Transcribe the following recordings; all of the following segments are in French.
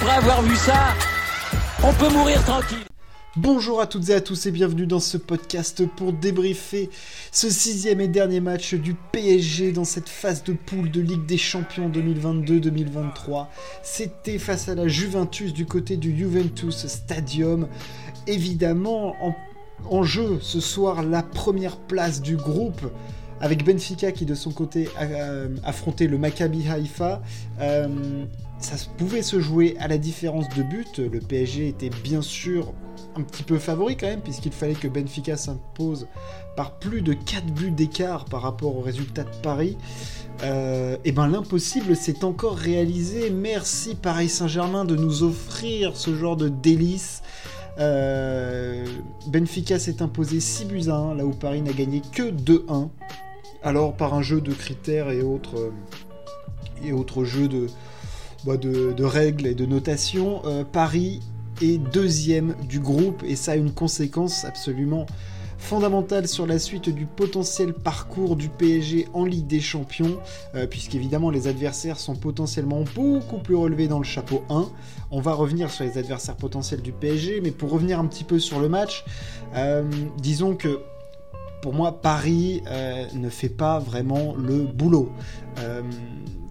après avoir vu ça, on peut mourir tranquille. Bonjour à toutes et à tous et bienvenue dans ce podcast pour débriefer ce sixième et dernier match du PSG dans cette phase de poule de Ligue des Champions 2022-2023. C'était face à la Juventus du côté du Juventus Stadium. Évidemment, en, jeu ce soir la première place du groupe avec Benfica qui de son côté a, euh, affrontait le Maccabi Haïfa. Euh, ça pouvait se jouer à la différence de but. Le PSG était bien sûr un petit peu favori quand même, puisqu'il fallait que Benfica s'impose par plus de 4 buts d'écart par rapport au résultat de Paris. Euh, et ben l'impossible s'est encore réalisé. Merci Paris Saint-Germain de nous offrir ce genre de délice. Euh, Benfica s'est imposé 6 buts à 1, là où Paris n'a gagné que 2-1. Alors par un jeu de critères et autres, euh, et autres jeux de, bah, de, règles et de notation, Paris et deuxième du groupe, et ça a une conséquence absolument fondamentale sur la suite du potentiel parcours du PSG en Ligue des Champions, euh, puisqu'évidemment les adversaires sont potentiellement beaucoup plus relevés dans le chapeau 1. On va revenir sur les adversaires potentiels du PSG, mais pour revenir un petit peu sur le match, euh, disons que pour moi, Paris euh, ne fait pas vraiment le boulot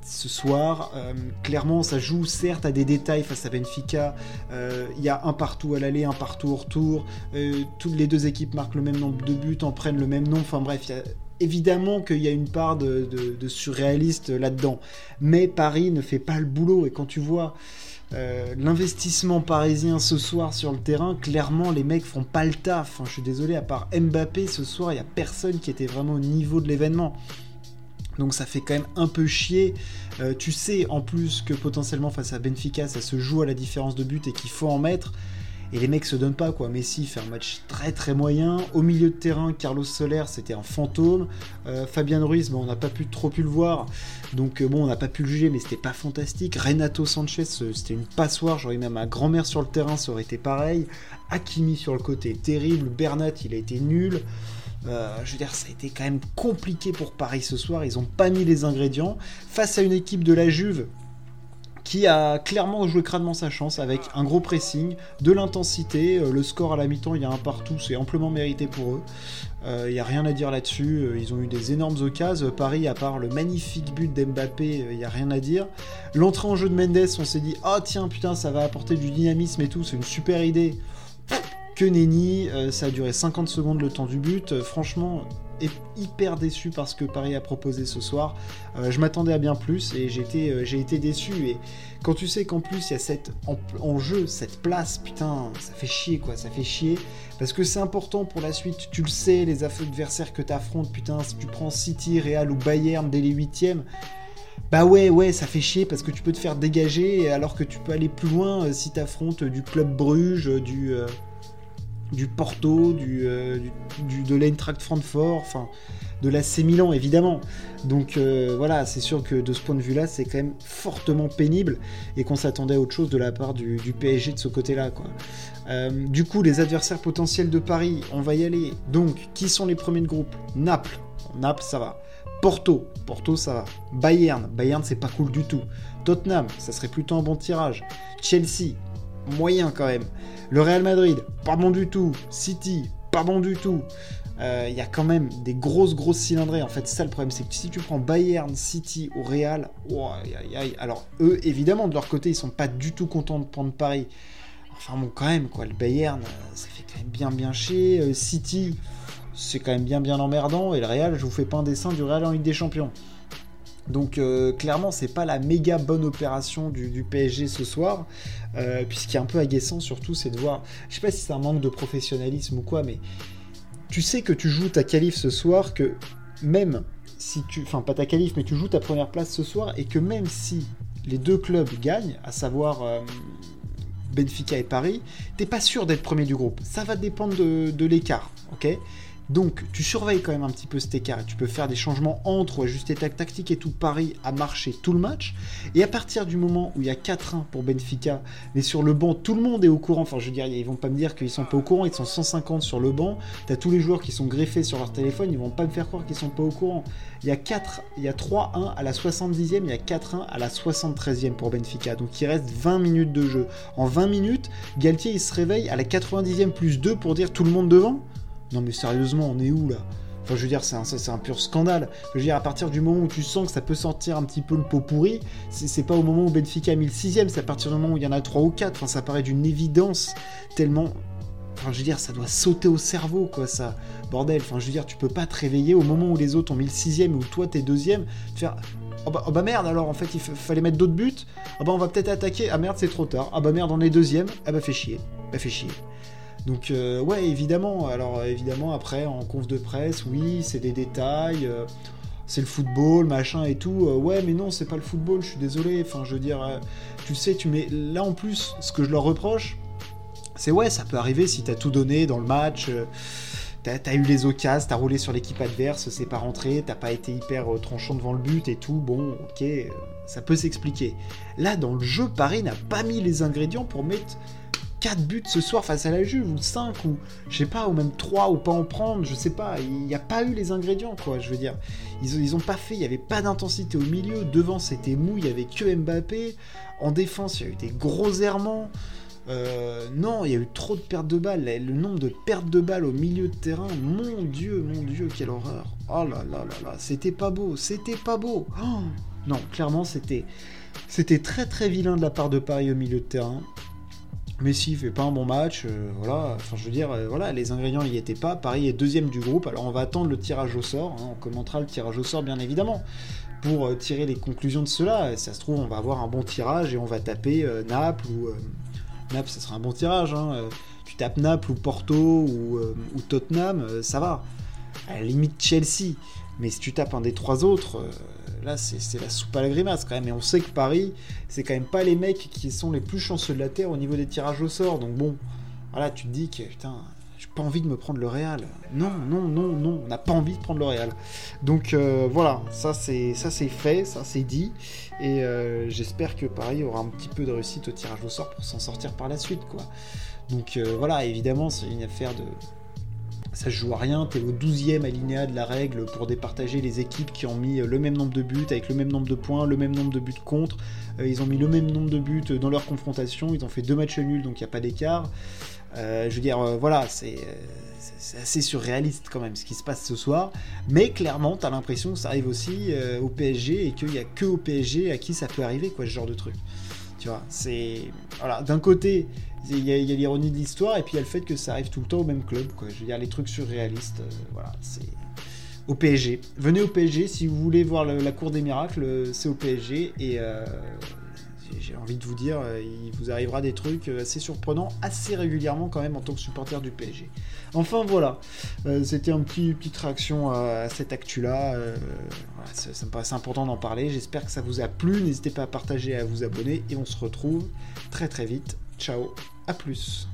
ce soir. Euh, clairement, ça joue certes à des détails face à Benfica. Euh, il y a un partout à l'aller, un partout au retour. Euh, toutes les deux équipes marquent le même nombre de buts, en prennent le même nom. Enfin bref, évidemment qu'il y a une part de, surréaliste là-dedans. Mais Paris ne fait pas le boulot. Et quand tu vois l'investissement parisien ce soir sur le terrain, clairement les mecs font pas le taf. je suis désolé, à part Mbappé ce soir, il y a personne qui était vraiment au niveau de l'événement. Donc ça fait quand même un peu chier. Euh, tu sais en plus que potentiellement face à Benfica, ça se joue à la différence de but et qu'il faut en mettre. Et les mecs se donnent pas quoi. Messi fait un match très très moyen. Au milieu de terrain, Carlos Soler c'était un fantôme. Euh, Fabien Ruiz, on n'a pas trop pu le voir. Donc euh, bon, on n'a pas pu le juger, mais c'était pas fantastique. Renato Sanchez, c'était une passoire. J'aurais même ma grand-mère sur le terrain, ça aurait été pareil. Hakimi sur le côté, terrible. Bernat, il a été nul. Euh, je veux dire, ça a été quand même compliqué pour Paris ce soir. Ils n'ont pas mis les ingrédients face à une équipe de la Juve qui a clairement joué crânement sa chance avec un gros pressing, de l'intensité. Euh, le score à la mi-temps, il y a un partout, c'est amplement mérité pour eux. Il euh, n'y a rien à dire là-dessus. Ils ont eu des énormes occasions. Paris, à part le magnifique but d'Mbappé, il n'y a rien à dire. L'entrée en jeu de Mendes, on s'est dit, oh tiens, putain, ça va apporter du dynamisme et tout, c'est une super idée que nenni. Euh, ça a duré 50 secondes le temps du but. Euh, franchement, hyper déçu parce que Paris a proposé ce soir. Euh, je m'attendais à bien plus et j'ai été, déçu. Et quand tu sais qu'en plus il y a cette en, jeu, cette place, putain, ça fait chier quoi, ça fait chier. Parce que c'est important pour la suite, tu le sais, les adversaires que tu affrontes, putain, si tu prends City, Real ou Bayern dès les huitièmes, bah ouais, ouais, ça fait chier parce que tu peux te faire dégager alors que tu peux aller plus loin si tu affrontes du Club Bruges, du, du Porto, du, euh, du, de l'Eintracht Francfort, enfin de la C Milan évidemment. Donc euh, voilà, c'est sûr que de ce point de vue-là, c'est quand même fortement pénible et qu'on s'attendait à autre chose de la part du, PSG de ce côté-là. Euh, du coup, les adversaires potentiels de Paris, on va y aller. Donc, qui sont les premiers de groupe? Naples, Naples ça va. Porto, Porto ça va. Bayern, Bayern c'est pas cool du tout. Tottenham, ça serait plutôt un bon tirage. Chelsea, moyen quand même. Le Real Madrid, pas bon du tout. City, pas bon du tout. Il euh, y a quand même des grosses, grosses cylindrées. En fait, ça le problème, c'est que si tu prends Bayern, City ou Real, alors eux, évidemment, de leur côté, ils sont pas du tout contents de prendre Paris. Enfin bon, quand même, quoi, le Bayern, euh, ça fait quand même bien, bien chier. Euh, City, c'est quand même bien, bien emmerdant. Et le Real, je vous fais pas un dessin du Real en Ligue des Champions. Donc euh, clairement, c'est pas la méga bonne opération du, PSG ce soir. Euh, puis ce qui est un peu agaçant surtout, c'est de voir. Je sais pas si c'est un manque de professionnalisme ou quoi, mais tu sais que tu joues ta qualif ce soir, que même si tu. Enfin, pas ta qualif, mais tu joues ta première place ce soir, et que même si les deux clubs gagnent, à savoir. Euh, Benfica et Paris, t'es pas sûr d'être premier du groupe. Ça va dépendre de, de l'écart, ok? Donc, tu surveilles quand même un petit peu cet écart. Tu peux faire des changements entre ou ajuster ta tactique et tout. Paris a marché tout le match. Et à partir du moment où il y a 4-1 pour Benfica, mais sur le banc, tout le monde est au courant. Enfin, je veux dire, ils vont pas me dire qu'ils sont pas au courant. Ils sont 150 sur le banc. Tu as tous les joueurs qui sont greffés sur leur téléphone. Ils vont pas me faire croire qu'ils sont pas au courant. Il y a 4, il y a 3-1 à la 70e, il y a 4-1 à la 73e pour Benfica. Donc il reste 20 minutes de jeu. En 20 minutes, Galtier il se réveille à la 90e plus 2 pour dire tout le monde devant non mais sérieusement, on est où là? Enfin, je veux dire, c'est un, un, pur scandale. Je veux dire, à partir du moment où tu sens que ça peut sortir un petit peu le pot pourri, c'est pas au moment où Benfica a mis le sixième, c'est à partir du moment où il y en a trois ou quatre. Ça paraît d'une évidence tellement. Enfin, je veux dire, ça doit sauter au cerveau, quoi, ça. Bordel. Enfin, je veux dire, tu peux pas te réveiller au moment où les autres ont mis le sixième ou toi t'es deuxième, faire. Oh bah, oh bah, merde alors en fait il fallait mettre d'autres buts. Ah bah on va peut-être attaquer. Ah merde c'est trop tard. Ah bah merde on est deuxième. Ah bah fait chier. Bah fait chier. Donc euh, ouais, évidemment. Alors évidemment après en conf de presse, oui, c'est des détails. Euh, c'est le football, machin et tout. Euh, ouais, mais non, c'est pas le football. Je suis désolé. Enfin, je veux dire, tu sais, tu mets là en plus, ce que je leur reproche, c'est ouais, ça peut arriver si t'as tout donné dans le match. T'as as eu les occasions, t'as roulé sur l'équipe adverse, c'est pas rentré, t'as pas été hyper tranchant devant le but et tout, bon, ok, ça peut s'expliquer. Là, dans le jeu, Paris n'a pas mis les ingrédients pour mettre 4 buts ce soir face à la Juve, ou 5, ou je sais pas, ou même 3, ou pas en prendre, je sais pas. Il n'y a pas eu les ingrédients, quoi, je veux dire. Ils, ils ont pas fait, il n'y avait pas d'intensité au milieu. Devant, c'était mou, il n'y avait que Mbappé. En défense, il y a eu des gros errements. Euh, non, il y a eu trop de pertes de balles. Le nombre de pertes de balles au milieu de terrain, mon Dieu, mon Dieu, quelle horreur. Oh là là là là, c'était pas beau, c'était pas beau. Oh non, clairement, c'était, c'était très très vilain de la part de Paris au milieu de terrain. Messi fait pas un bon match, euh, voilà. Enfin, je veux dire, euh, voilà, les ingrédients n'y étaient pas. Paris est deuxième du groupe, alors on va attendre le tirage au sort. Hein. on commentera le tirage au sort, bien évidemment, pour euh, tirer les conclusions de cela. ça se trouve, on va avoir un bon tirage et on va taper Naples ou Naples, ça sera un bon tirage. Hein. tu tapes Naples ou Porto ou, ou Tottenham, ça va. À la limite Chelsea. Mais si tu tapes un des trois autres, là, c'est la soupe à la grimace quand même. Et on sait que Paris, c'est quand même pas les mecs qui sont les plus chanceux de la Terre au niveau des tirages au sort. Donc bon, voilà, tu te dis que putain, j'ai pas envie de me prendre le Real. Non, non, non, non, on n'a pas envie de prendre le Real. Donc euh, voilà, ça c'est fait, ça c'est dit. Et euh, j'espère que Paris aura un petit peu de réussite au tirage au sort pour s'en sortir par la suite, quoi. Donc euh, voilà, évidemment, c'est une affaire de ça se joue à rien, t'es au 12e alinéa de la règle pour départager les équipes qui ont mis le même nombre de buts, avec le même nombre de points, le même nombre de buts contre. Euh, ils ont mis le même nombre de buts dans leur confrontation, ils ont fait deux matchs nuls, donc il n'y a pas d'écart. Euh, je veux dire, euh, voilà, c'est assez surréaliste quand même ce qui se passe ce soir. Mais clairement, t'as l'impression que ça arrive aussi au PSG et qu'il n'y a que au PSG à qui ça peut arriver, quoi, ce genre de truc. Tu vois, c'est. Voilà, d'un côté, il y a, l'ironie de l'histoire, et puis il y a le fait que ça arrive tout le temps au même club, quoi. Je veux dire, les trucs surréalistes, euh, voilà, c'est. Au PSG. Venez au PSG, si vous voulez voir la cour des miracles, c'est au PSG, et. Euh, j'ai envie de vous dire, euh, il vous arrivera des trucs assez surprenants, assez régulièrement quand même en tant que supporter du PSG. Enfin voilà, c'était une petit, petite réaction à, cette actu-là. ça, ça, me paraissait important d'en parler. J'espère que ça vous a plu. N'hésitez pas à partager à vous abonner. Et on se retrouve très très vite. Ciao, à plus.